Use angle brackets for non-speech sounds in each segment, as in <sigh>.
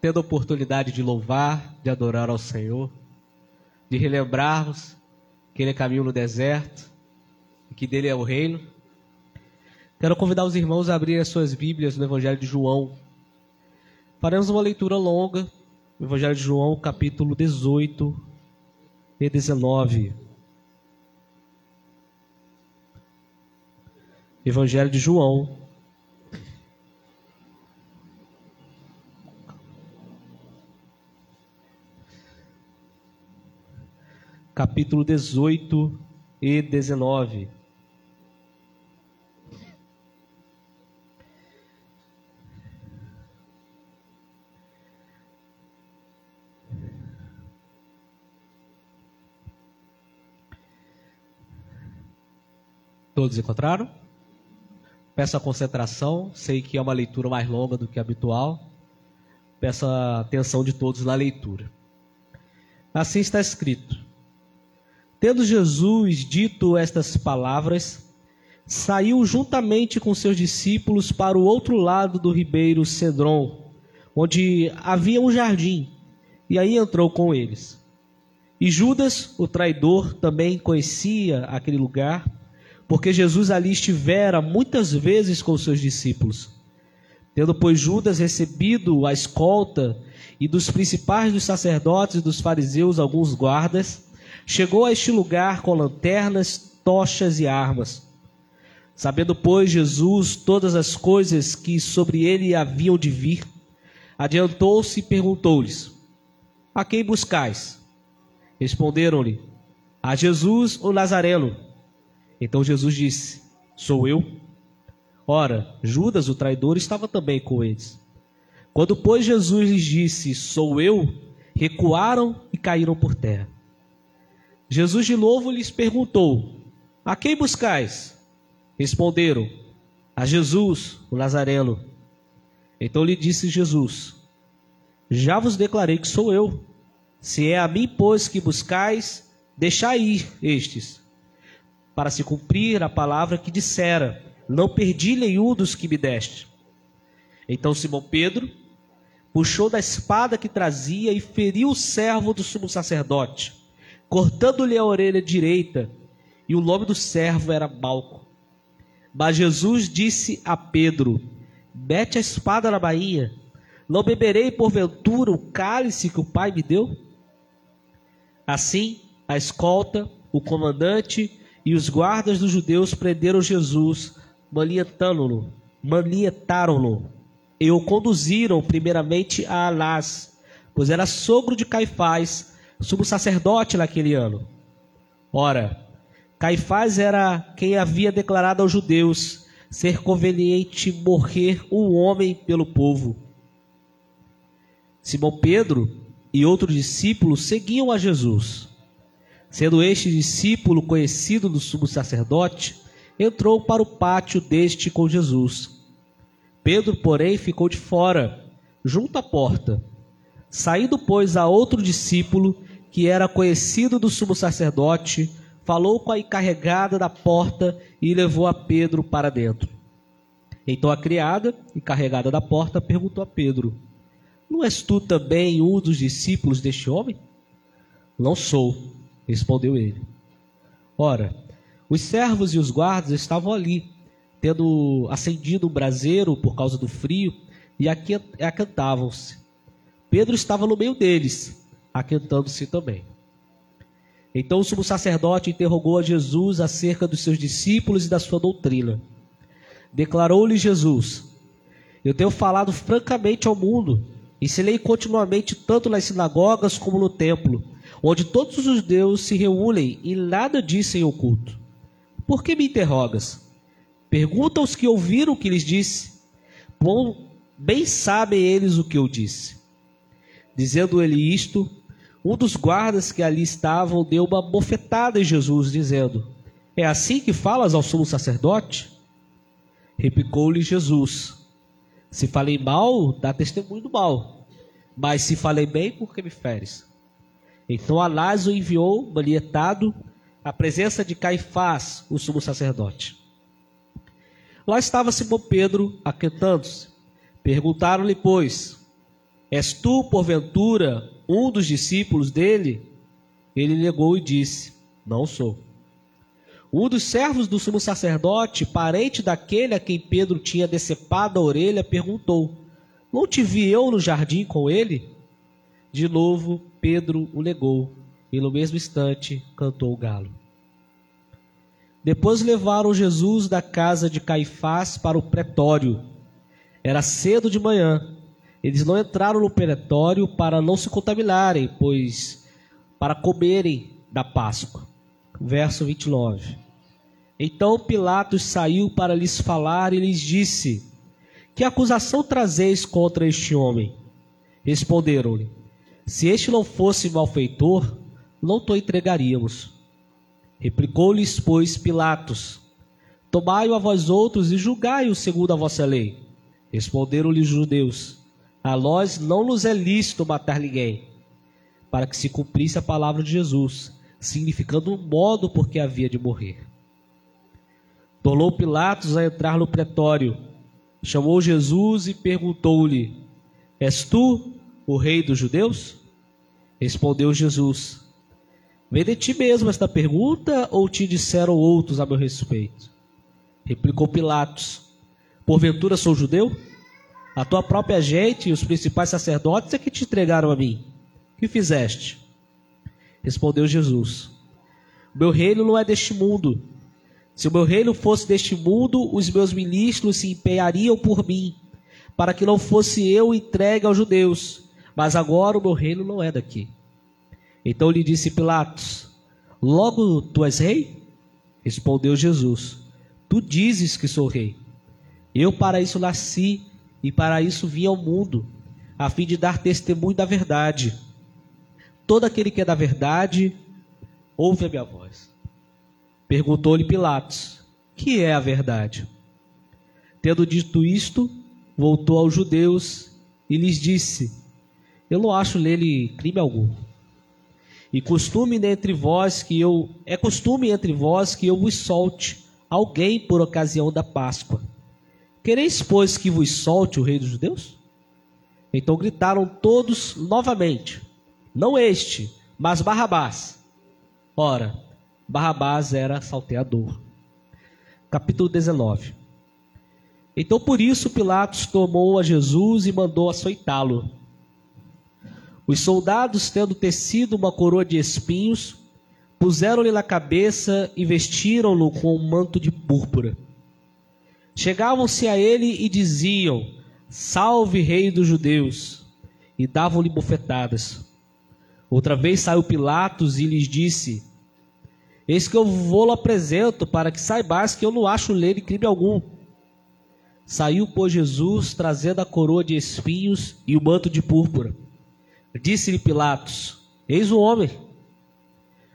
tendo a oportunidade de louvar, de adorar ao Senhor, de relembrarmos que Ele é caminho no deserto e que dele é o reino. Quero convidar os irmãos a abrirem as suas Bíblias no Evangelho de João. Faremos uma leitura longa, no Evangelho de João, capítulo 18 e 19. Evangelho de João, capítulo 18 e 19. Todos encontraram? Peço a concentração, sei que é uma leitura mais longa do que habitual. Peço a atenção de todos na leitura. Assim está escrito: Tendo Jesus dito estas palavras, saiu juntamente com seus discípulos para o outro lado do ribeiro Cedron, onde havia um jardim, e aí entrou com eles. E Judas, o traidor, também conhecia aquele lugar, porque Jesus ali estivera muitas vezes com seus discípulos. Tendo, pois, Judas recebido a escolta e dos principais dos sacerdotes e dos fariseus alguns guardas, Chegou a este lugar com lanternas, tochas e armas. Sabendo, pois, Jesus todas as coisas que sobre ele haviam de vir, adiantou-se e perguntou-lhes: A quem buscais? Responderam-lhe: A Jesus o Nazareno. Então Jesus disse: Sou eu. Ora, Judas, o traidor, estava também com eles. Quando, pois, Jesus lhes disse: Sou eu, recuaram e caíram por terra. Jesus de novo lhes perguntou: A quem buscais? Responderam: A Jesus, o Nazareno. Então lhe disse Jesus: Já vos declarei que sou eu. Se é a mim, pois, que buscais, deixai ir estes, para se cumprir a palavra que dissera: Não perdi nenhum dos que me deste. Então Simão Pedro puxou da espada que trazia e feriu o servo do sumo sacerdote cortando-lhe a orelha direita, e o nome do servo era Malco. Mas Jesus disse a Pedro: Mete a espada na bainha, não beberei porventura o cálice que o Pai me deu? Assim, a escolta, o comandante e os guardas dos judeus prenderam Jesus, manietando-no, manietaram-no, e o conduziram primeiramente a Anás, pois era sogro de Caifás, sumo sacerdote naquele ano. Ora, Caifás era quem havia declarado aos judeus ser conveniente morrer um homem pelo povo. Simão Pedro e outro discípulo seguiam a Jesus. Sendo este discípulo conhecido do sumo sacerdote, entrou para o pátio deste com Jesus. Pedro, porém, ficou de fora, junto à porta. Saindo, pois, a outro discípulo, que era conhecido do sumo sacerdote, falou com a encarregada da porta e levou a Pedro para dentro. Então a criada, encarregada da porta, perguntou a Pedro: Não és tu também um dos discípulos deste homem? Não sou, respondeu ele. Ora, os servos e os guardas estavam ali, tendo acendido um braseiro por causa do frio, e aquentavam-se. Pedro estava no meio deles aquentando-se também. Então o sumo sacerdote interrogou a Jesus acerca dos seus discípulos e da sua doutrina. Declarou-lhe Jesus: Eu tenho falado francamente ao mundo, ensinei continuamente tanto nas sinagogas como no templo, onde todos os judeus se reúnem e nada dizem oculto. Por que me interrogas? Pergunta aos que ouviram o que lhes disse. Bom, bem sabem eles o que eu disse. Dizendo ele isto, um dos guardas que ali estavam deu uma bofetada em Jesus, dizendo: É assim que falas ao sumo sacerdote? Replicou-lhe Jesus: Se falei mal, dá testemunho do mal. Mas se falei bem, por que me feres? Então Anás o enviou, manietado, à presença de Caifás, o sumo sacerdote. Lá estava Simão Pedro aquentando-se. Perguntaram-lhe, pois, És tu, porventura, um dos discípulos dele? Ele negou e disse: Não sou. Um dos servos do sumo sacerdote, parente daquele a quem Pedro tinha decepado a orelha, perguntou: Não te vi eu no jardim com ele? De novo, Pedro o negou, e no mesmo instante cantou o galo. Depois levaram Jesus da casa de Caifás para o pretório. Era cedo de manhã. Eles não entraram no pretório para não se contaminarem, pois para comerem da Páscoa. Verso 29. Então Pilatos saiu para lhes falar e lhes disse: Que acusação trazeis contra este homem? Responderam-lhe: Se este não fosse malfeitor, não o entregaríamos. Replicou-lhes, pois, Pilatos: Tomai-o a vós outros e julgai-o segundo a vossa lei. Responderam-lhe os judeus: A nós não nos é lícito matar ninguém, para que se cumprisse a palavra de Jesus, significando o modo por que havia de morrer. Tornou Pilatos a entrar no pretório, chamou Jesus e perguntou-lhe: És tu o rei dos judeus? Respondeu Jesus: Vem de ti mesmo esta pergunta ou te disseram outros a meu respeito? Replicou Pilatos: Porventura sou judeu? A tua própria gente e os principais sacerdotes é que te entregaram a mim. Que fizeste? Respondeu Jesus: Meu reino não é deste mundo. Se o meu reino fosse deste mundo, os meus ministros se empenhariam por mim, para que não fosse eu entregue aos judeus. Mas agora o meu reino não é daqui. Então lhe disse Pilatos: Logo tu és rei? Respondeu Jesus: Tu dizes que sou rei. Eu para isso nasci e para isso vim ao mundo, a fim de dar testemunho da verdade. Todo aquele que é da verdade, ouve a minha voz. Perguntou-lhe Pilatos: Que é a verdade? Tendo dito isto, voltou aos judeus e lhes disse: Eu não acho nele crime algum. E costume entre vós que eu é costume entre vós que eu vos solte alguém por ocasião da Páscoa. Quereis, pois, que vos solte o rei dos judeus? Então gritaram todos novamente: Não este, mas Barrabás. Ora, Barrabás era salteador. Capítulo 19. Então por isso Pilatos tomou a Jesus e mandou açoitá-lo. Os soldados, tendo tecido uma coroa de espinhos, puseram-lhe na cabeça e vestiram-no com um manto de púrpura. Chegavam-se a ele e diziam: Salve, Rei dos Judeus! E davam-lhe bofetadas. Outra vez saiu Pilatos e lhes disse: Eis que eu vou-lo apresento, para que saibais que eu não acho nele crime algum. Saiu, pois, Jesus, trazendo a coroa de espinhos e o manto de púrpura. Disse-lhe Pilatos: Eis o homem.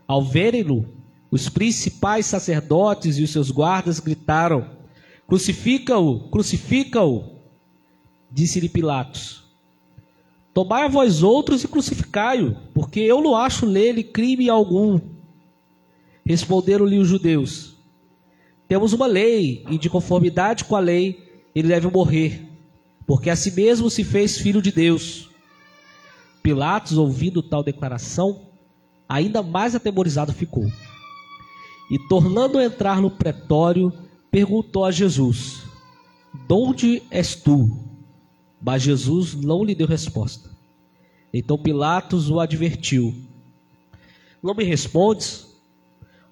Ao verem-no, os principais sacerdotes e os seus guardas gritaram: Crucifica-o, crucifica-o. Disse-lhe Pilatos: Tomai a vós outros e crucificai-o, porque eu não acho nele crime algum. Responderam-lhe os judeus: Temos uma lei, e de conformidade com a lei, ele deve morrer, porque a si mesmo se fez filho de Deus. Pilatos, ouvindo tal declaração, ainda mais atemorizado ficou. E tornando a entrar no pretório, perguntou a Jesus: Donde és tu? Mas Jesus não lhe deu resposta. Então Pilatos o advertiu: Não me respondes?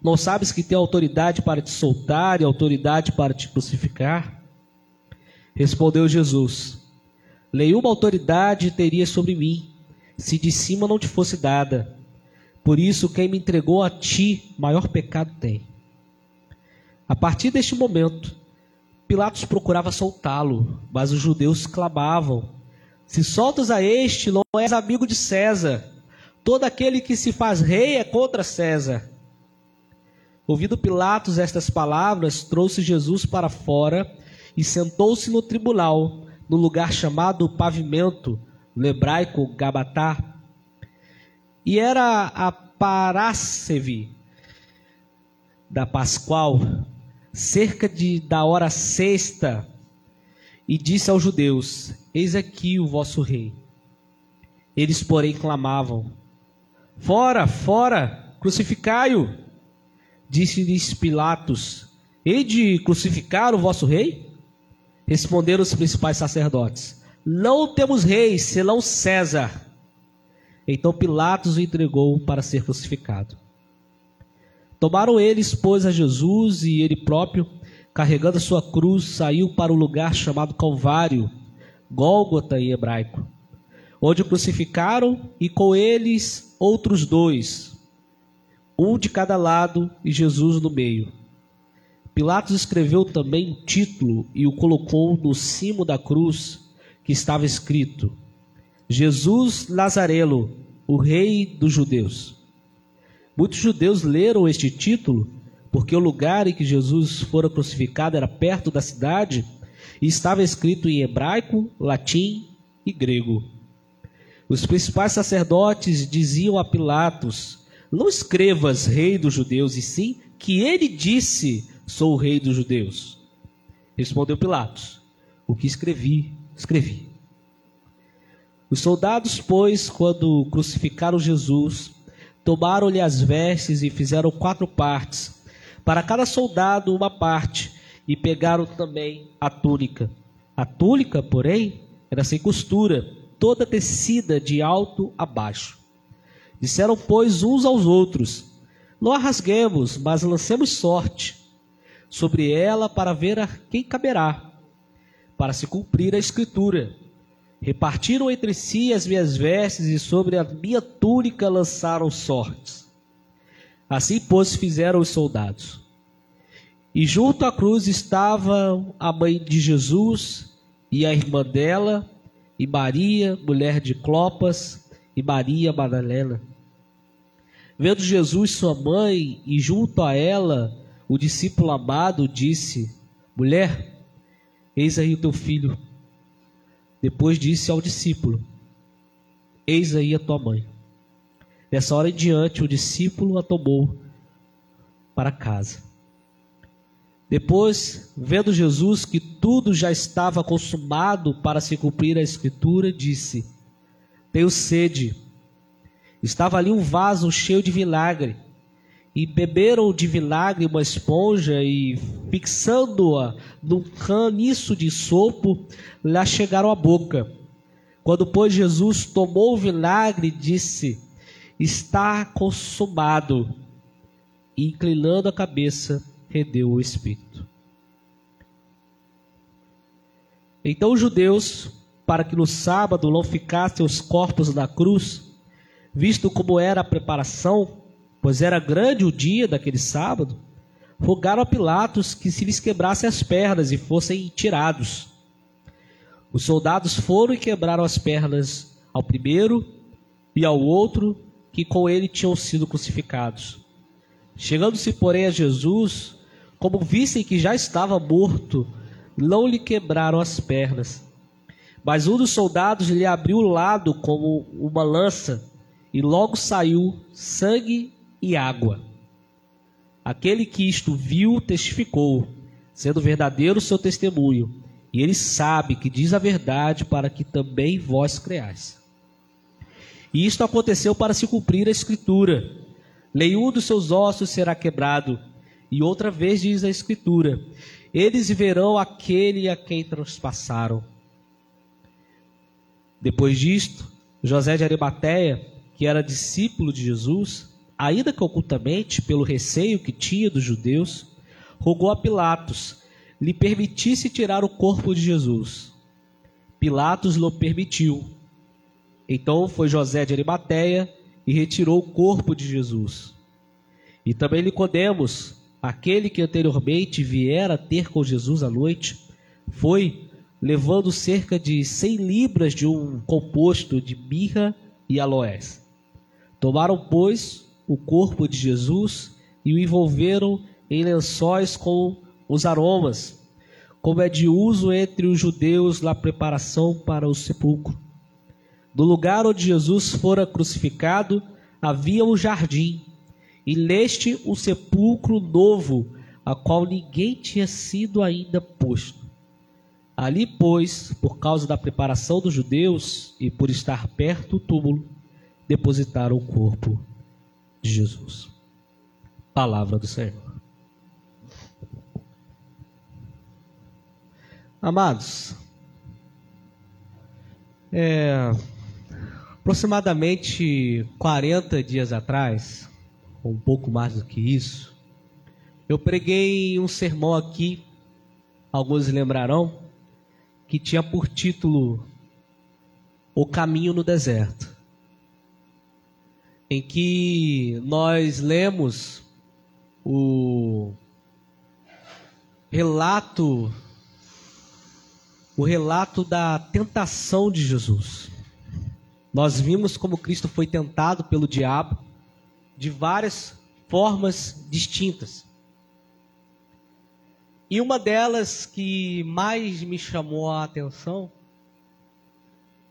Não sabes que tem autoridade para te soltar e autoridade para te crucificar? Respondeu Jesus: Nenhuma autoridade teria sobre mim, se de cima não te fosse dada. Por isso, quem me entregou a ti, maior pecado tem. A partir deste momento, Pilatos procurava soltá-lo, mas os judeus clamavam: Se soltas a este, não és amigo de César. Todo aquele que se faz rei é contra César. Ouvindo Pilatos estas palavras, trouxe Jesus para fora e sentou-se no tribunal, no lugar chamado Pavimento, no hebraico Gabatá. E era a Parácevi da Pascual, cerca de, da hora sexta, e disse aos judeus: Eis aqui o vosso rei. Eles, porém, clamavam: Fora, fora, crucificai-o! Disse-lhes Pilatos: Hei de crucificar o vosso rei? Responderam os principais sacerdotes: Não temos rei, senão César. Então Pilatos o entregou para ser crucificado. Tomaram eles, pois, a Jesus e ele próprio, carregando a sua cruz, saiu para o lugar chamado Calvário, Gólgota em hebraico, onde o crucificaram e com eles outros dois, um de cada lado e Jesus no meio. Pilatos escreveu também um título e o colocou no cimo da cruz, que estava escrito: Jesus Nazarelo, o Rei dos Judeus. Muitos judeus leram este título porque o lugar em que Jesus fora crucificado era perto da cidade e estava escrito em hebraico, latim e grego. Os principais sacerdotes diziam a Pilatos: Não escrevas rei dos judeus, e sim que ele disse: Sou o rei dos judeus. Respondeu Pilatos: O que escrevi, escrevi. Os soldados, pois, quando crucificaram Jesus, tomaram-lhe as vestes e fizeram quatro partes, para cada soldado uma parte, e pegaram também a túnica. A túnica, porém, era sem costura, toda tecida de alto a baixo. Disseram, pois, uns aos outros: Não a rasguemos, mas lancemos sorte sobre ela para ver a quem caberá, para se cumprir a escritura Repartiram entre si as minhas vestes e sobre a minha túnica lançaram sortes. Assim, pois, fizeram os soldados. E junto à cruz estavam a mãe de Jesus e a irmã dela, e Maria, mulher de Clopas, e Maria Madalena. Vendo Jesus sua mãe e junto a ela o discípulo amado, disse: Mulher, eis aí o teu filho. Depois disse ao discípulo: Eis aí a tua mãe. Dessa hora em diante, o discípulo a tomou para casa. Depois, vendo Jesus que tudo já estava consumado para se cumprir a Escritura, disse: Tenho sede. Estava ali um vaso cheio de vinagre e beberam de vinagre uma esponja e, fixando-a num caniço de sopo, lhe chegaram à boca. Quando, pois, Jesus tomou o vinagre, disse: Está consumado. E, inclinando a cabeça, redeu o espírito. Então os judeus, para que no sábado não ficassem os corpos na cruz, visto como era a preparação, pois era grande o dia daquele sábado, rogaram a Pilatos que se lhes quebrasse as pernas e fossem tirados. Os soldados foram e quebraram as pernas ao primeiro e ao outro que com ele tinham sido crucificados. Chegando-se, porém, a Jesus, como vissem que já estava morto, não lhe quebraram as pernas. Mas um dos soldados lhe abriu o lado como uma lança, e logo saiu sangue e água. Aquele que isto viu testificou, sendo verdadeiro o seu testemunho, e ele sabe que diz a verdade para que também vós creais. E isto aconteceu para se cumprir a escritura: nenhum dos seus ossos será quebrado. E outra vez diz a escritura: eles verão aquele a quem transpassaram. Depois disto, José de Arimateia, que era discípulo de Jesus, ainda que ocultamente, pelo receio que tinha dos judeus, rogou a Pilatos lhe permitisse tirar o corpo de Jesus. Pilatos lhe permitiu. Então foi José de Arimateia e retirou o corpo de Jesus. E também Nicodemos, aquele que anteriormente viera ter com Jesus à noite, foi levando cerca de cem libras de um composto de mirra e aloés. Tomaram, pois, o corpo de Jesus e o envolveram em lençóis com os aromas, como é de uso entre os judeus na preparação para o sepulcro. No lugar onde Jesus fora crucificado havia um jardim, e neste um sepulcro novo, a qual ninguém tinha sido ainda posto. Ali, pois, por causa da preparação dos judeus e por estar perto do túmulo, depositaram o corpo de Jesus. Palavra do Senhor. Amados, é, aproximadamente 40 dias atrás, ou um pouco mais do que isso, eu preguei um sermão aqui, alguns lembrarão, que tinha por título O Caminho no Deserto, em que nós lemos o relato o relato da tentação de Jesus. Nós vimos como Cristo foi tentado pelo diabo de várias formas distintas. E uma delas que mais me chamou a atenção,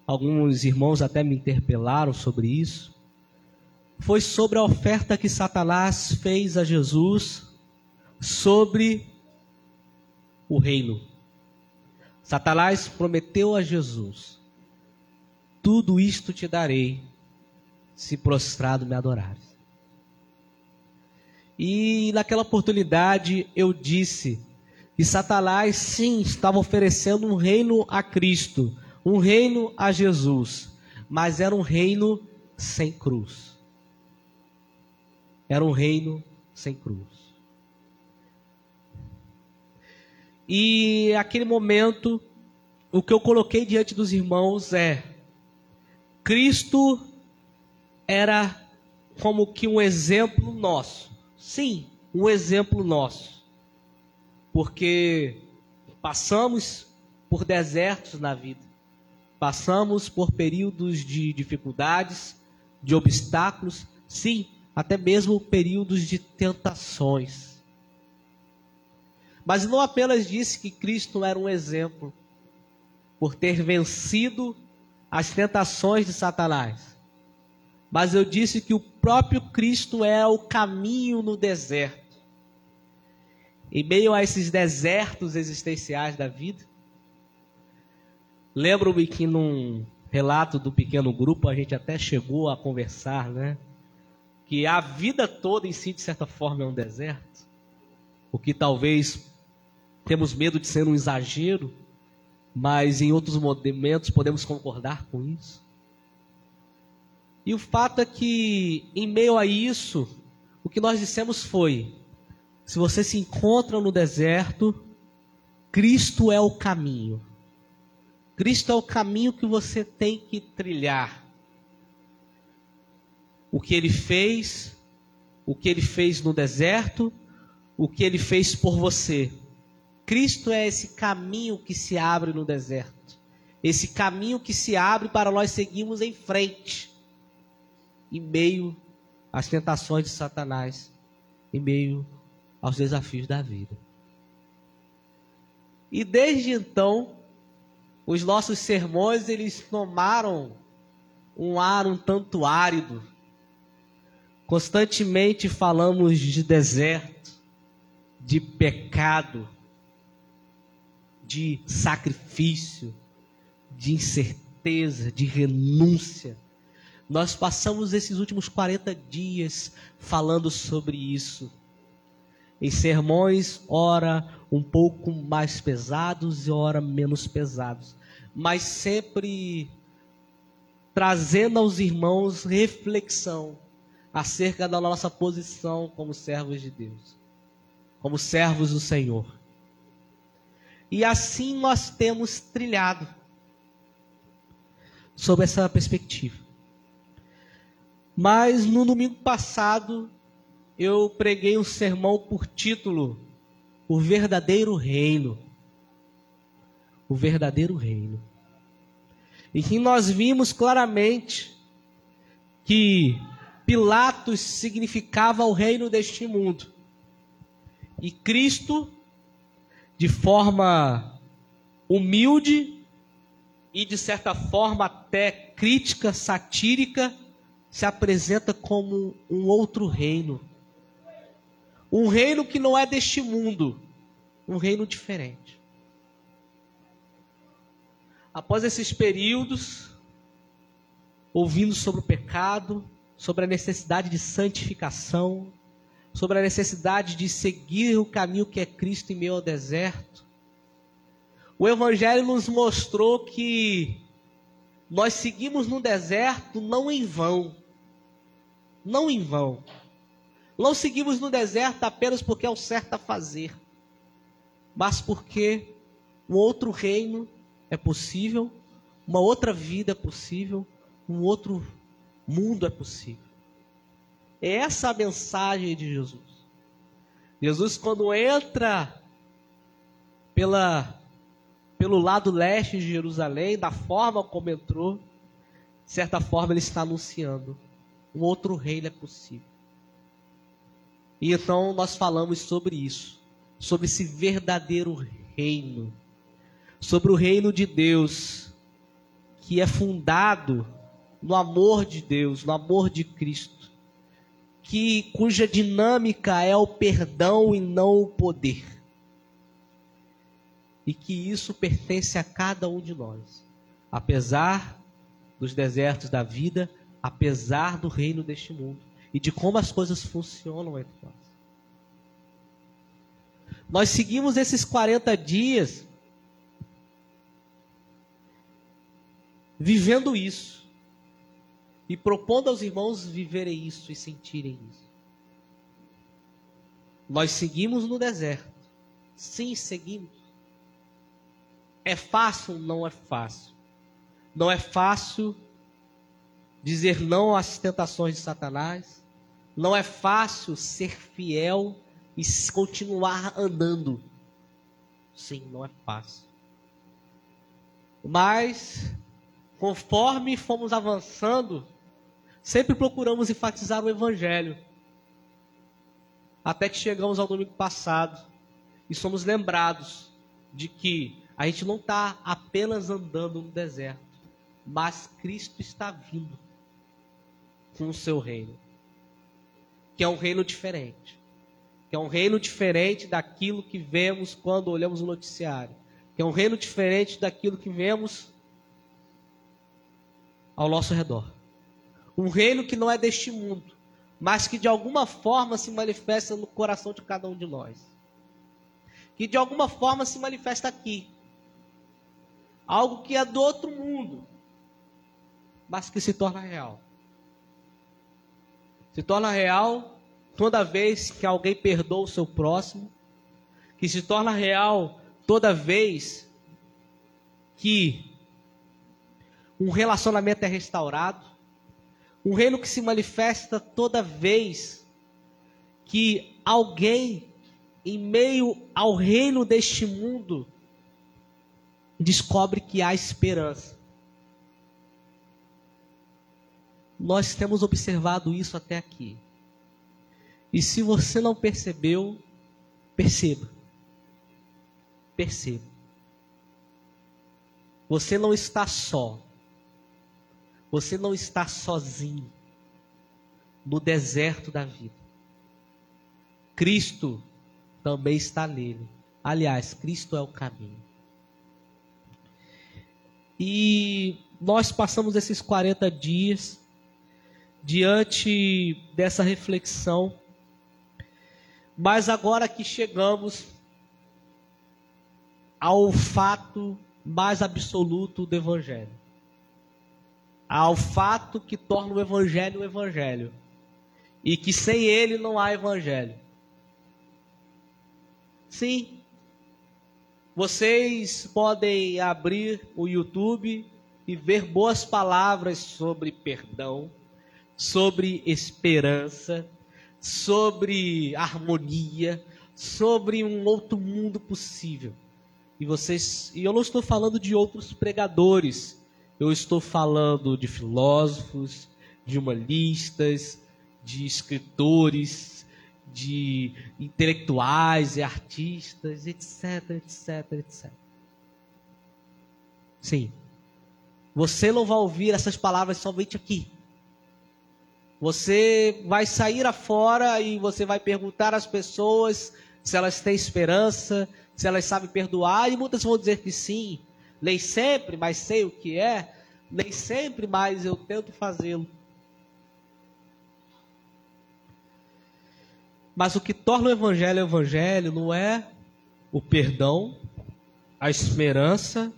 alguns irmãos até me interpelaram sobre isso, foi sobre a oferta que Satanás fez a Jesus sobre o reino. Satanás prometeu a Jesus: Tudo isto te darei, se prostrado me adorares. E naquela oportunidade eu disse e Satanás, sim, estava oferecendo um reino a Cristo, um reino a Jesus, mas era um reino sem cruz. Era um reino sem cruz. E aquele momento, o que eu coloquei diante dos irmãos é: Cristo era como que um exemplo nosso. Sim, um exemplo nosso porque passamos por desertos na vida, passamos por períodos de dificuldades, de obstáculos, sim, até mesmo períodos de tentações. Mas não apenas disse que Cristo era um exemplo por ter vencido as tentações de Satanás, mas eu disse que o próprio Cristo é o caminho no deserto em meio a esses desertos existenciais da vida. Lembro-me que num relato do pequeno grupo a gente até chegou a conversar, né? Que a vida toda em si, de certa forma, é um deserto. O que talvez temos medo de ser um exagero, mas em outros momentos podemos concordar com isso. E o fato é que, em meio a isso, o que nós dissemos foi: se você se encontra no deserto, Cristo é o caminho. Cristo é o caminho que você tem que trilhar. O que ele fez, o que ele fez no deserto, o que ele fez por você. Cristo é esse caminho que se abre no deserto. Esse caminho que se abre para nós seguirmos em frente, em meio às tentações de Satanás, em meio aos desafios da vida. E desde então, os nossos sermões eles tomaram um ar um tanto árido. Constantemente falamos de deserto, de pecado, de sacrifício, de incerteza, de renúncia. Nós passamos esses últimos 40 dias falando sobre isso em sermões, ora um pouco mais pesados e ora menos pesados, mas sempre trazendo aos irmãos reflexão acerca da nossa posição como servos de Deus, como servos do Senhor. E assim nós temos trilhado sob essa perspectiva. Mas no domingo passado eu preguei um sermão por título O Verdadeiro Reino. O Verdadeiro Reino. E que nós vimos claramente que Pilatos significava o reino deste mundo. E Cristo, de forma humilde e de certa forma até crítica, satírica, se apresenta como um outro reino um reino que não é deste mundo, um reino diferente. após esses períodos, ouvindo sobre o pecado, sobre a necessidade de santificação, sobre a necessidade de seguir o caminho que é Cristo em meio ao deserto, o Evangelho nos mostrou que nós seguimos no deserto não em vão. Não em vão. Não seguimos no deserto apenas porque é o certo a fazer, mas porque um outro reino é possível, uma outra vida é possível, um outro mundo é possível. É essa a mensagem de Jesus. Jesus, quando entra pela, pelo lado leste de Jerusalém, da forma como entrou, de certa forma ele está anunciando: um outro reino é possível. E então nós falamos sobre isso, sobre esse verdadeiro reino, sobre o reino de Deus, que é fundado no amor de Deus, no amor de Cristo, que cuja dinâmica é o perdão e não o poder. E que isso pertence a cada um de nós. Apesar dos desertos da vida, apesar do reino deste mundo e de como as coisas funcionam entre nós. Nós seguimos esses 40 dias vivendo isso e propondo aos irmãos viverem isso e sentirem isso. Nós seguimos no deserto. Sim, seguimos. É fácil? Não é fácil. Não é fácil dizer não às tentações de Satanás. Não é fácil ser fiel e continuar andando. Sim, não é fácil. Mas, conforme fomos avançando, sempre procuramos enfatizar o Evangelho. Até que chegamos ao domingo passado e somos lembrados de que a gente não está apenas andando no deserto, mas Cristo está vindo com o seu reino, que é um reino diferente que é um reino diferente daquilo que vemos quando olhamos o noticiário, que é um reino diferente daquilo que vemos ao nosso redor. Um reino que não é deste mundo, mas que de alguma forma se manifesta no coração de cada um de nós. Que de alguma forma se manifesta aqui. Algo que é do outro mundo, mas que se torna real. Se torna real toda vez que alguém perdoa o seu próximo, que se torna real toda vez que um relacionamento é restaurado, um reino que se manifesta toda vez que alguém, em meio ao reino deste mundo, descobre que há esperança. Nós temos observado isso até aqui. E se você não percebeu, perceba. Perceba. Você não está só. Você não está sozinho no deserto da vida. Cristo também está nele. Aliás, Cristo é o caminho. E nós passamos esses 40 dias diante dessa reflexão mas agora que chegamos ao fato mais absoluto do Evangelho, ao fato que torna o Evangelho o Evangelho, e que sem ele não há Evangelho. Sim, vocês podem abrir o YouTube e ver boas palavras sobre perdão, sobre esperança, sobre harmonia, sobre um outro mundo possível. E vocês, e eu não estou falando de outros pregadores, eu estou falando de filósofos, de humanistas, de escritores, de intelectuais e artistas, etc, etc, etc. Sim. Você não vai ouvir essas palavras somente aqui. Você vai sair afora e você vai perguntar às pessoas se elas têm esperança, se elas sabem perdoar, e muitas vão dizer que sim, Nem sempre, mas sei o que é. Nem sempre, mas eu tento fazê-lo. Mas o que torna o evangelho evangelho não é o perdão, a esperança,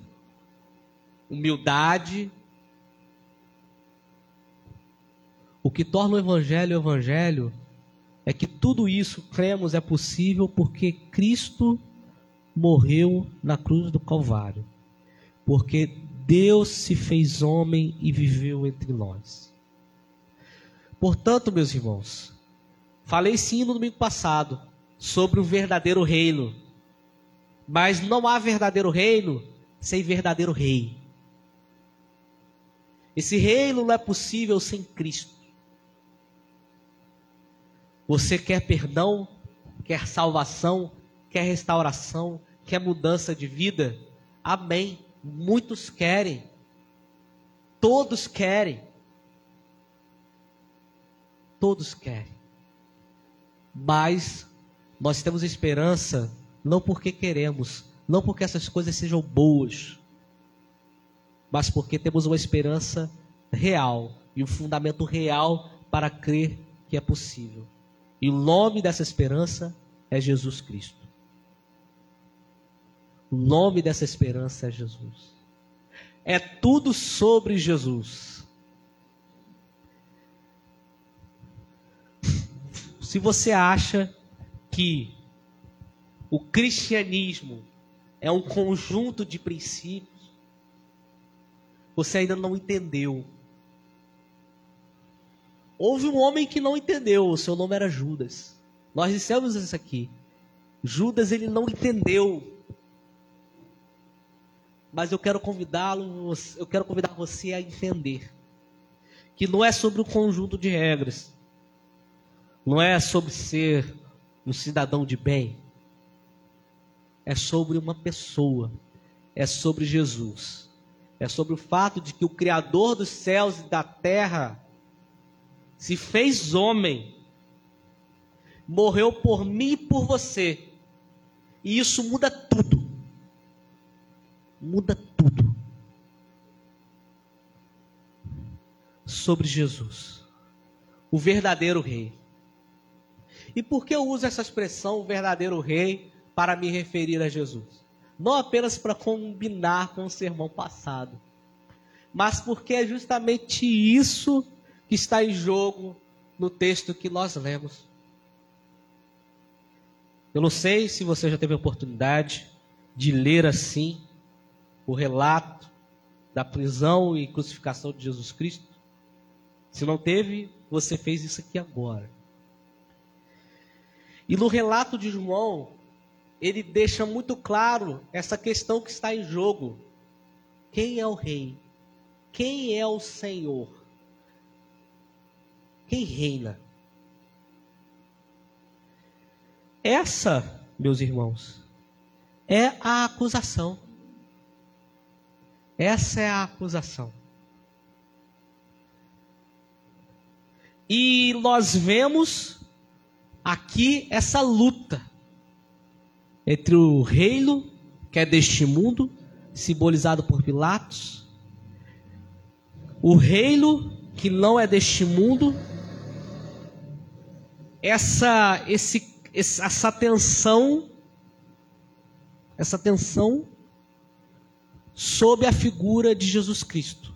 humildade. O que torna o evangelho evangelho é que tudo isso, cremos, é possível porque Cristo morreu na cruz do Calvário. Porque Deus se fez homem e viveu entre nós. Portanto, meus irmãos, falei sim no domingo passado sobre o verdadeiro reino. Mas não há verdadeiro reino sem verdadeiro rei. Esse reino não é possível sem Cristo. Você quer perdão, quer salvação, quer restauração, quer mudança de vida? Amém. Muitos querem. Todos querem. Todos querem. Mas nós temos esperança não porque queremos, não porque essas coisas sejam boas, mas porque temos uma esperança real e um fundamento real para crer que é possível. E o nome dessa esperança é Jesus Cristo. O nome dessa esperança é Jesus. É tudo sobre Jesus. Se você acha que o cristianismo é um conjunto de princípios, você ainda não entendeu Houve um homem que não entendeu, o seu nome era Judas. Nós dissemos isso aqui. Judas ele não entendeu. Mas eu quero convidá-lo, eu quero convidar você a entender que não é sobre o conjunto de regras. Não é sobre ser um cidadão de bem. É sobre uma pessoa. É sobre Jesus. É sobre o fato de que o Criador dos céus e da terra se fez homem, morreu por mim e por você. E isso muda tudo. Muda tudo. Sobre Jesus, o verdadeiro rei. E por que eu uso essa expressão, o verdadeiro rei, para me referir a Jesus? Não apenas para combinar com o sermão passado, mas porque é justamente isso que está em jogo no texto que nós lemos. Eu não sei se você já teve a oportunidade de ler assim o relato da prisão e crucificação de Jesus Cristo. Se não teve, você fez isso aqui agora. E no relato de João, ele deixa muito claro essa questão que está em jogo. Quem é o rei? Quem é o Senhor? Quem reina? Essa, meus irmãos, é a acusação. Essa é a acusação. E nós vemos aqui essa luta entre o reino, que é deste mundo, simbolizado por Pilatos, o reino que não é deste mundo, essa, esse, essa tensão, essa tensão sob a figura de Jesus Cristo.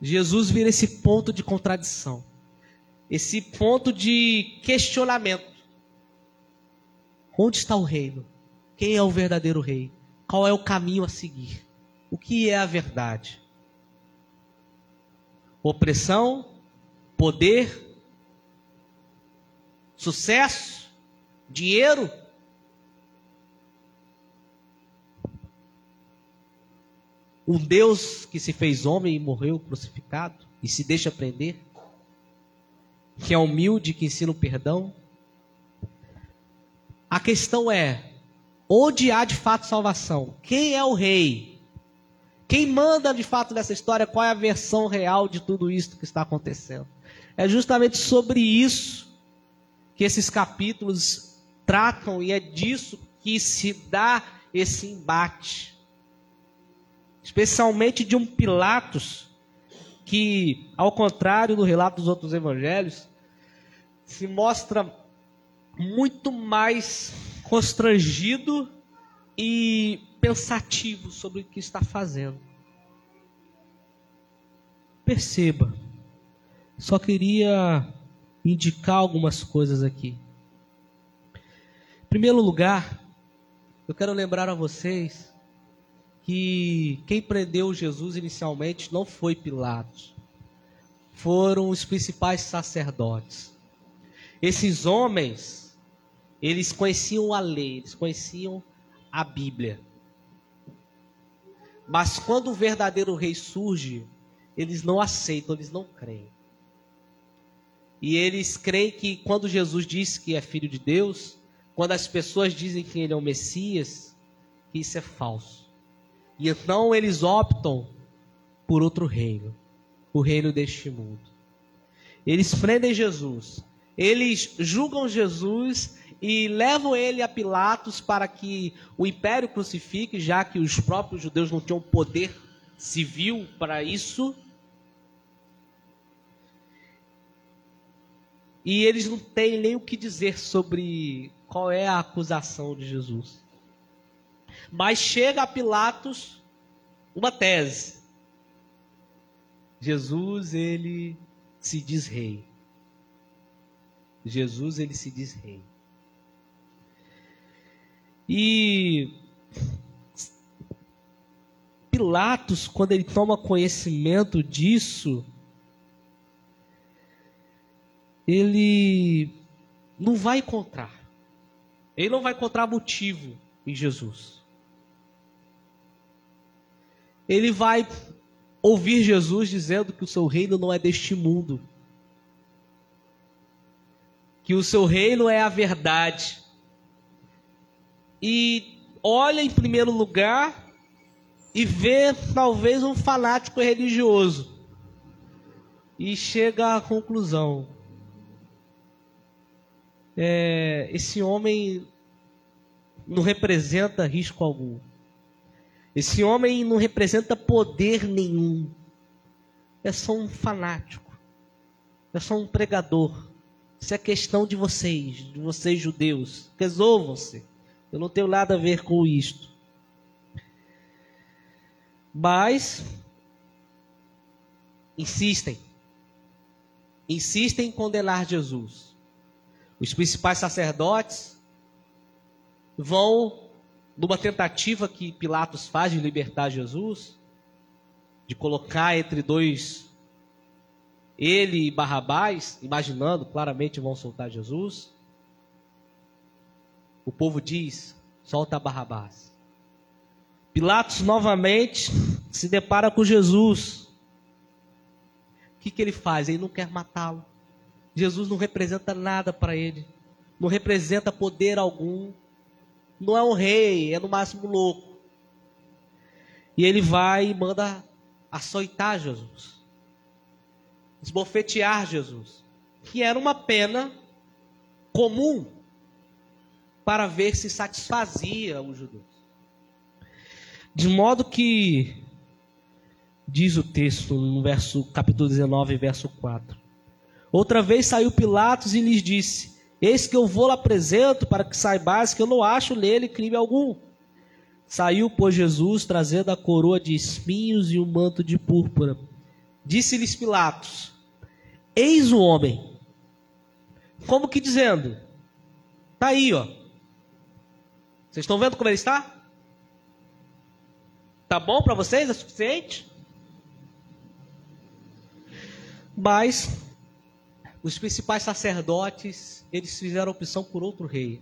Jesus vira esse ponto de contradição, esse ponto de questionamento. Onde está o reino? Quem é o verdadeiro rei? Qual é o caminho a seguir? O que é a verdade? Opressão, poder, sucesso, dinheiro. Um Deus que se fez homem e morreu crucificado e se deixa prender, que é humilde, que ensina o perdão. A questão é: onde há de fato salvação? Quem é o rei? Quem manda de fato nessa história? Qual é a versão real de tudo isso que está acontecendo? É justamente sobre isso que esses capítulos tratam e é disso que se dá esse embate. Especialmente de um Pilatos que, ao contrário do relato dos outros evangelhos, se mostra muito mais constrangido e pensativo sobre o que está fazendo. Perceba, só queria indicar algumas coisas aqui. Em primeiro lugar, eu quero lembrar a vocês que quem prendeu Jesus inicialmente não foi Pilatos, foram os principais sacerdotes. Esses homens, eles conheciam a lei, eles conheciam a Bíblia. Mas quando o verdadeiro rei surge, eles não aceitam, eles não creem. E eles creem que quando Jesus disse que é filho de Deus, quando as pessoas dizem que ele é o Messias, que isso é falso. E então eles optam por outro reino, o reino deste mundo. Eles prendem Jesus, eles julgam Jesus e levam ele a Pilatos para que o império crucifique, já que os próprios judeus não tinham poder civil para isso. E eles não têm nem o que dizer sobre qual é a acusação de Jesus. Mas chega a Pilatos uma tese. Jesus, ele se diz rei. Jesus, ele se diz rei. E Pilatos, quando ele toma conhecimento disso, ele não vai encontrar. Ele não vai encontrar motivo em Jesus. Ele vai ouvir Jesus dizendo que o seu reino não é deste mundo. Que o seu reino é a verdade. E olha em primeiro lugar e vê talvez um fanático religioso. E chega à conclusão: é, esse homem não representa risco algum. Esse homem não representa poder nenhum. É só um fanático. É só um pregador. Isso é questão de vocês, de vocês judeus. Resolvam-se. Eu não tenho nada a ver com isto. Mas insistem. Insistem em condenar Jesus. Os principais sacerdotes vão, numa tentativa que Pilatos faz de libertar Jesus, de colocar entre dois, ele e Barrabás, imaginando claramente vão soltar Jesus. O povo diz: solta Barrabás. Pilatos novamente se depara com Jesus. O que, que ele faz? Ele não quer matá-lo. Jesus não representa nada para ele, não representa poder algum, não é um rei, é no máximo louco. E ele vai e manda açoitar Jesus, esbofetear Jesus, que era uma pena comum para ver se satisfazia os judeus. De modo que, diz o texto no verso, capítulo 19, verso 4. Outra vez saiu Pilatos e lhes disse: Eis que eu vou lá apresento para que saibais que eu não acho nele crime algum. Saiu, pois, Jesus, trazendo a coroa de espinhos e um manto de púrpura. Disse-lhes Pilatos: Eis o homem. Como que dizendo? Está aí, ó. Vocês estão vendo como ele está? Tá bom para vocês? É suficiente? Mas os principais sacerdotes, eles fizeram opção por outro rei.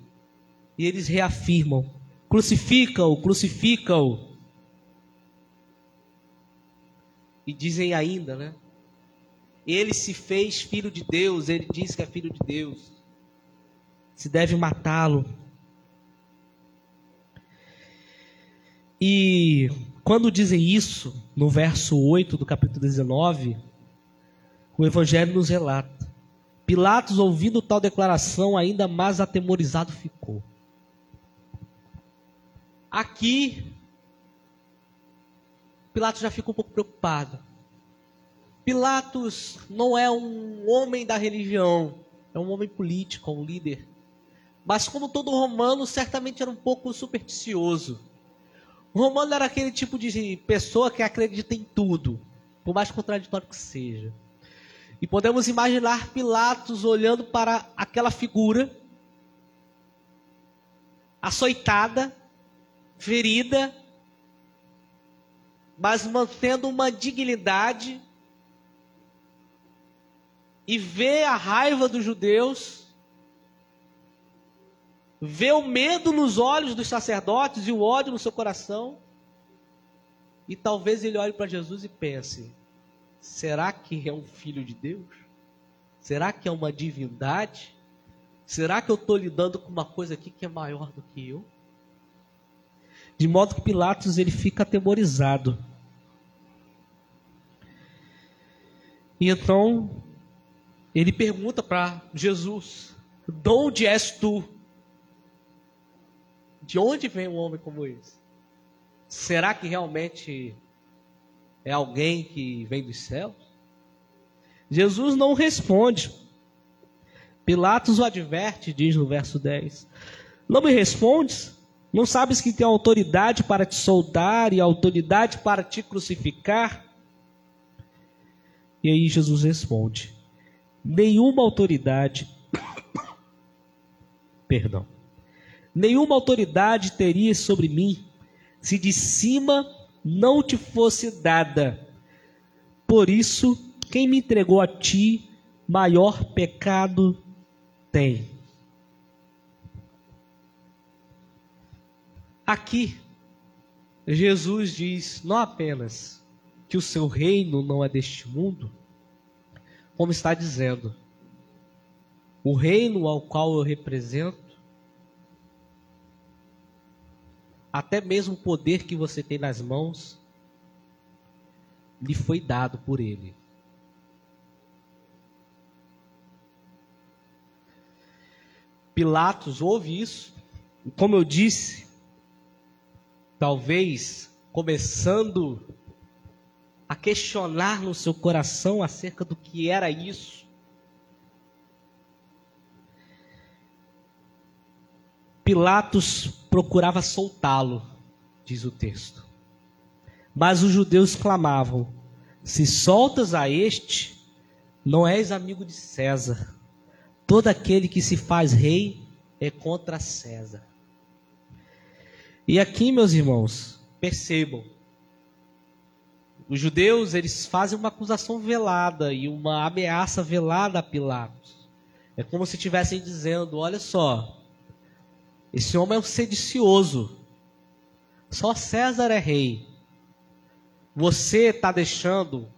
E eles reafirmam: crucifica-o, crucifica-o. E dizem ainda, né? Ele se fez filho de Deus, ele diz que é filho de Deus. Se deve matá-lo. E quando dizem isso, no verso 8 do capítulo 19, o Evangelho nos relata Pilatos, ouvindo tal declaração, ainda mais atemorizado ficou. Aqui Pilatos já fica um pouco preocupado. Pilatos não é um homem da religião, é um homem político, um líder. Mas como todo romano, certamente era um pouco supersticioso. O romano era aquele tipo de pessoa que acredita em tudo, por mais contraditório que seja. E podemos imaginar Pilatos olhando para aquela figura açoitada, ferida, mas mantendo uma dignidade e ver a raiva dos judeus, ver o medo nos olhos dos sacerdotes e o ódio no seu coração. E talvez ele olhe para Jesus e pense: será que é um filho de Deus? Será que é uma divindade? Será que eu estou lidando com uma coisa aqui que é maior do que eu? De modo que Pilatos ele fica atemorizado. E então ele pergunta para Jesus: De onde és tu? De onde vem um homem como esse? Será que realmente é alguém que vem dos céus? Jesus não responde. Pilatos o adverte, diz no verso 10. Não me respondes? Não sabes que tem autoridade para te soldar e autoridade para te crucificar? E aí Jesus responde: nenhuma autoridade, <coughs> perdão, nenhuma autoridade teria sobre mim se de cima não te fosse dada. Por isso, quem me entregou a ti, maior pecado tem. Aqui, Jesus diz não apenas que o seu reino não é deste mundo, como está dizendo, o reino ao qual eu represento, até mesmo o poder que você tem nas mãos, lhe foi dado por ele. Pilatos ouve isso, e como eu disse, talvez começando a questionar no seu coração acerca do que era isso. Pilatos procurava soltá-lo, diz o texto. Mas os judeus clamavam: Se soltas a este, não és amigo de César. Todo aquele que se faz rei é contra César. E aqui, meus irmãos, percebam, os judeus, eles fazem uma acusação velada e uma ameaça velada a Pilatos. É como se estivessem dizendo: olha só, esse homem é um sedicioso. Só César é rei. Você está deixando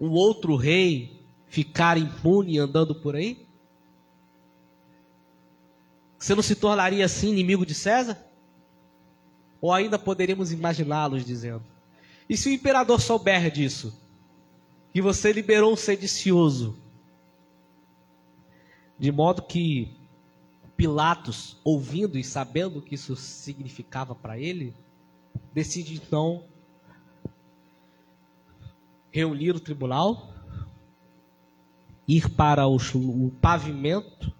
um outro rei ficar impune andando por aí? Você não se tornaria assim inimigo de César? Ou ainda poderíamos imaginá-los dizendo: e se o imperador souber disso? Que você liberou um sedicioso. De modo que Pilatos, ouvindo e sabendo o que isso significava para ele, decide então reunir o tribunal, ir para o, pavimento,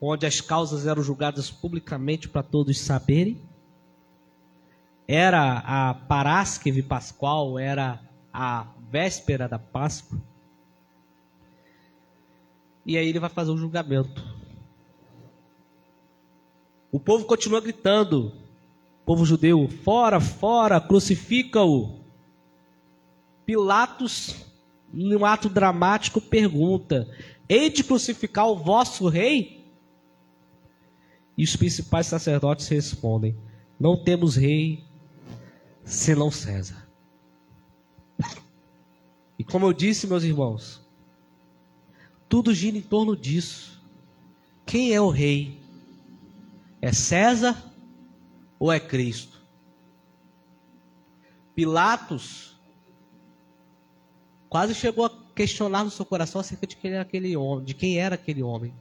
onde as causas eram julgadas publicamente para todos saberem era a Parásqueve Pascual, era a véspera da Páscoa. E aí ele vai fazer o julgamento. O povo continua gritando, o povo judeu, fora, fora, crucifica-o. Pilatos, num ato dramático, pergunta: Hei de crucificar o vosso rei? E os principais sacerdotes respondem: Não temos rei senão César. <laughs> E como eu disse, meus irmãos, tudo gira em torno disso. Quem é o rei? É César ou é Cristo? Pilatos quase chegou a questionar no seu coração acerca de quem era aquele homem, de quem era aquele homem.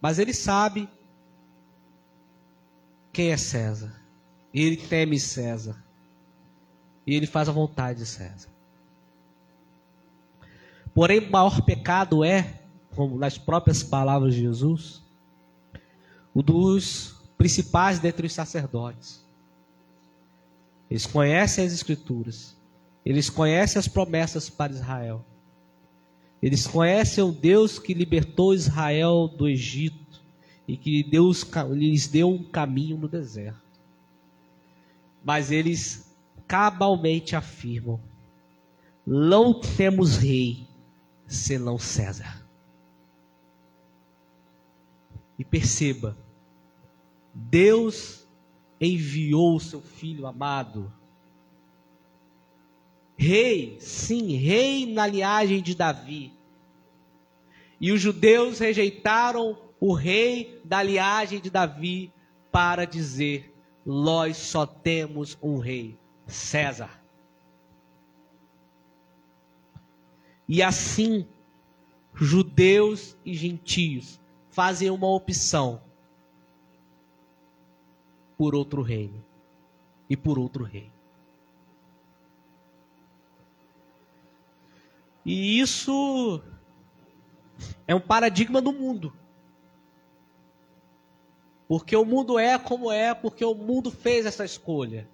Mas ele sabe quem é César. Ele teme César. e ele faz a vontade de César. Porém, o maior pecado é, como nas próprias palavras de Jesus, o dos principais dentre os sacerdotes. Eles conhecem as Escrituras, eles conhecem as promessas para Israel, eles conhecem o Deus que libertou Israel do Egito e que Deus lhes deu um caminho no deserto. Mas eles cabalmente afirmam: não temos rei senão César. E perceba, Deus enviou o seu filho amado. Rei, sim, rei na linhagem de Davi. E os judeus rejeitaram o rei da linhagem de Davi para dizer: nós só temos um rei, César. E assim, judeus e gentios fazem uma opção por outro reino e por outro rei. E isso é um paradigma do mundo. Porque o mundo é como é, porque o mundo fez essa escolha.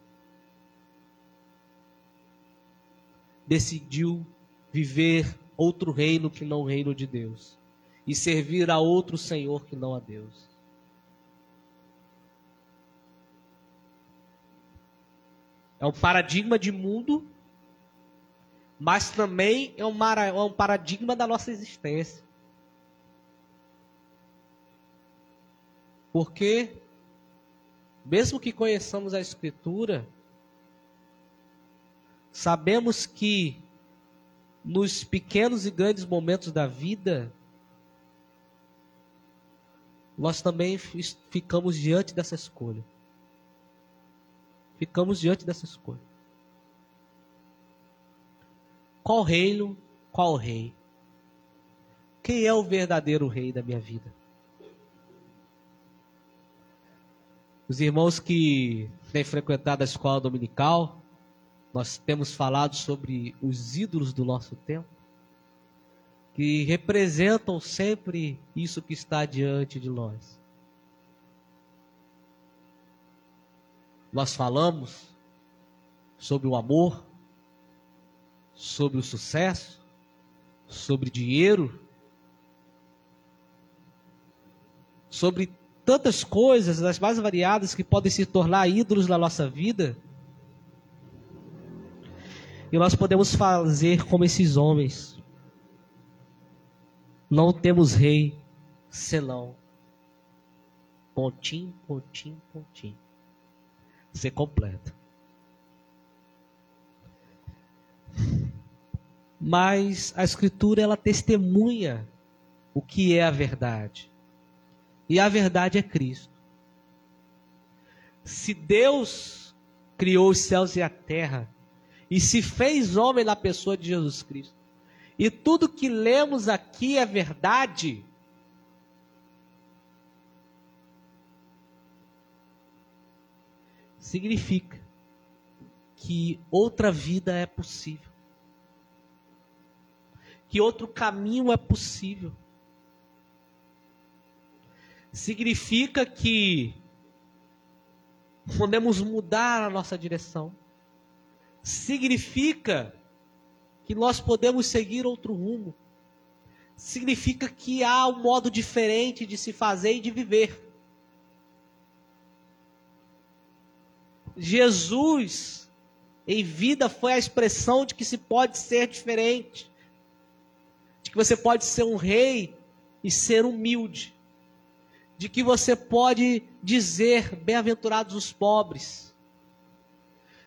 Decidiu viver outro reino que não o reino de Deus e servir a outro Senhor que não a Deus. É um paradigma de mundo, mas também é um, é um paradigma da nossa existência. Porque, mesmo que conheçamos a Escritura, sabemos que nos pequenos e grandes momentos da vida, nós também ficamos diante dessa escolha. Ficamos diante dessa escolha. Qual reino, qual rei? Quem é o verdadeiro rei da minha vida? Os irmãos que têm frequentado a escola dominical, nós temos falado sobre os ídolos do nosso tempo, que representam sempre isso que está diante de nós. Nós falamos sobre o amor, sobre o sucesso, sobre dinheiro, sobre tantas coisas, das mais variadas, que podem se tornar ídolos na nossa vida. E nós podemos fazer como esses homens. Não temos rei senão pontinho, pontinho, pontinho. Ser completo. Mas a escritura ela testemunha o que é a verdade. E a verdade é Cristo. Se Deus criou os céus e a terra, e se fez homem na pessoa de Jesus Cristo. E tudo que lemos aqui é verdade. Significa que outra vida é possível. Que outro caminho é possível. Significa que podemos mudar a nossa direção significa que nós podemos seguir outro rumo. Significa que há um modo diferente de se fazer e de viver. Jesus, em vida, foi a expressão de que se pode ser diferente, de que você pode ser um rei e ser humilde, de que você pode dizer: bem-aventurados os pobres,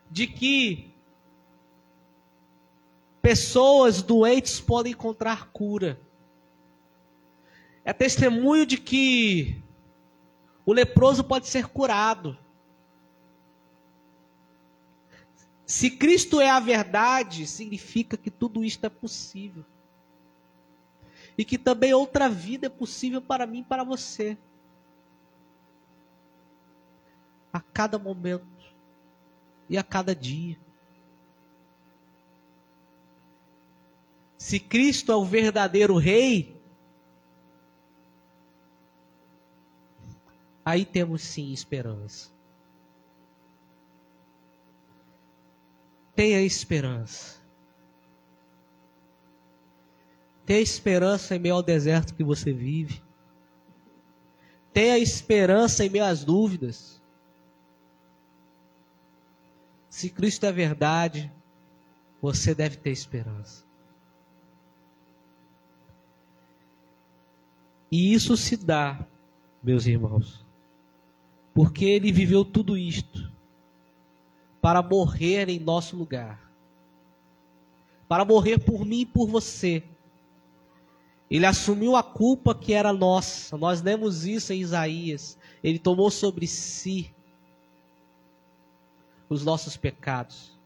de que Pessoas doentes podem encontrar cura. É testemunho de que o leproso pode ser curado. Se Cristo é a verdade, significa que tudo isto é possível. E que também outra vida é possível para mim e para você. A cada momento e a cada dia. Se Cristo é o verdadeiro Rei, aí temos sim esperança. Tenha esperança. Tenha esperança em meio ao deserto que você vive. Tenha esperança em meio às dúvidas. Se Cristo é verdade, você deve ter esperança. E isso se dá, meus irmãos, porque ele viveu tudo isto para morrer em nosso lugar, para morrer por mim e por você. Ele assumiu a culpa que era nossa. Nós lemos isso em Isaías. Ele tomou sobre si os nossos pecados.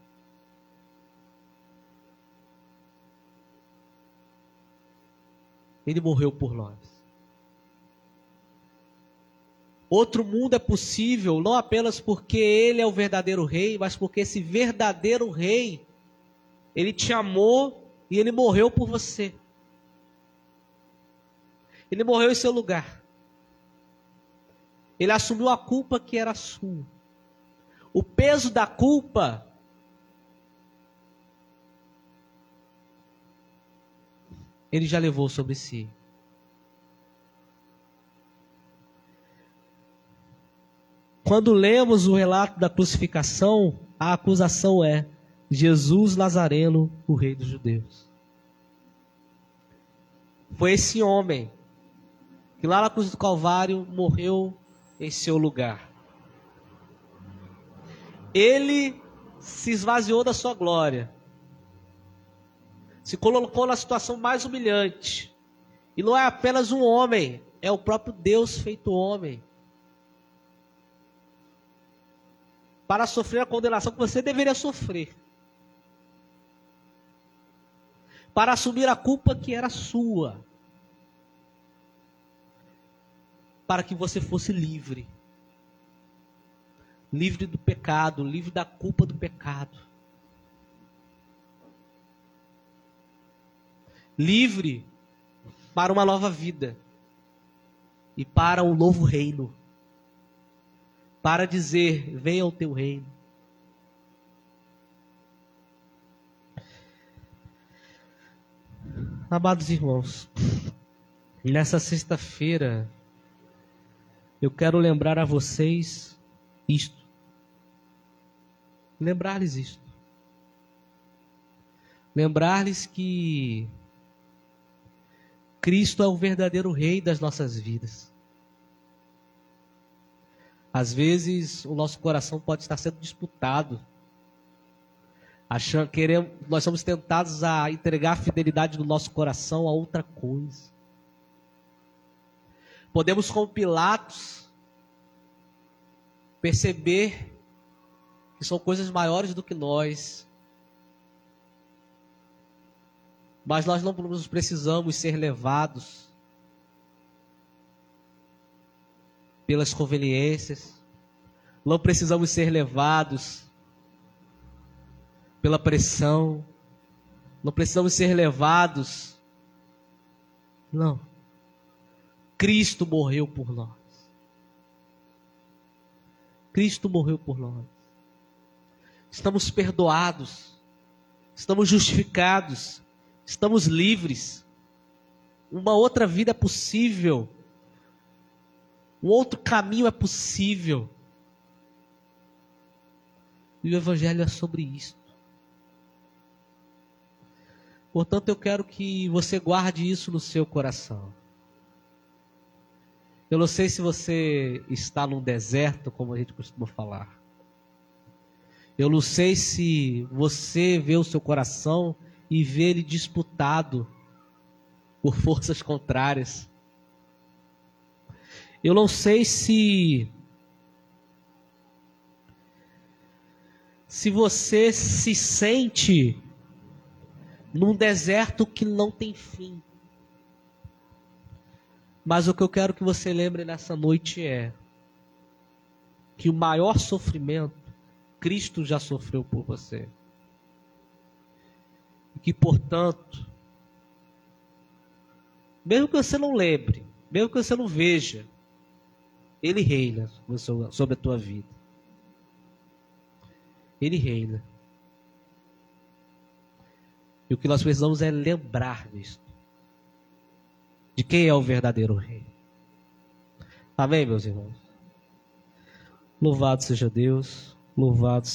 Ele morreu por nós. Outro mundo é possível não apenas porque ele é o verdadeiro rei, mas porque esse verdadeiro rei, ele te amou e ele morreu por você. Ele morreu em seu lugar. Ele assumiu a culpa que era sua. O peso da culpa ele já levou sobre si. Quando lemos o relato da crucificação, a acusação é: Jesus Nazareno, o Rei dos Judeus. Foi esse homem que lá na cruz do Calvário morreu em seu lugar. Ele se esvaziou da sua glória, se colocou na situação mais humilhante. E não é apenas um homem, é o próprio Deus feito homem. Para sofrer a condenação que você deveria sofrer. Para assumir a culpa que era sua. Para que você fosse livre. Livre do pecado, livre da culpa do pecado. Livre para uma nova vida e para um novo reino para dizer: venha o teu reino. Amados irmãos, nessa sexta-feira, eu quero lembrar a vocês isto. Lembrar-lhes isto. Lembrar-lhes que Cristo é o verdadeiro Rei das nossas vidas. Às vezes o nosso coração pode estar sendo disputado. Achando, queremos, nós somos tentados a entregar a fidelidade do nosso coração a outra coisa. Podemos, com Pilatos, perceber que são coisas maiores do que nós. Mas nós não precisamos ser levados pelas conveniências, não precisamos ser levados pela pressão, não precisamos ser levados. Não. Cristo morreu por nós. Cristo morreu por nós. Estamos perdoados, estamos justificados, estamos livres. Uma outra vida possível um outro caminho é possível. E o Evangelho é sobre isso. Portanto, eu quero que você guarde isso no seu coração. Eu não sei se você está num deserto, como a gente costuma falar. Eu não sei se você vê o seu coração e vê ele disputado por forças contrárias. Eu não sei se se você se sente num deserto que não tem fim. Mas o que eu quero que você lembre nessa noite é que o maior sofrimento Cristo já sofreu por você. E que, portanto, Mesmo que você não lembre, mesmo que você não veja, Ele reina sobre a tua vida. Ele reina. E o que nós precisamos é lembrar disso. De quem é o verdadeiro rei. Amém, meus irmãos? Louvado seja Deus, louvado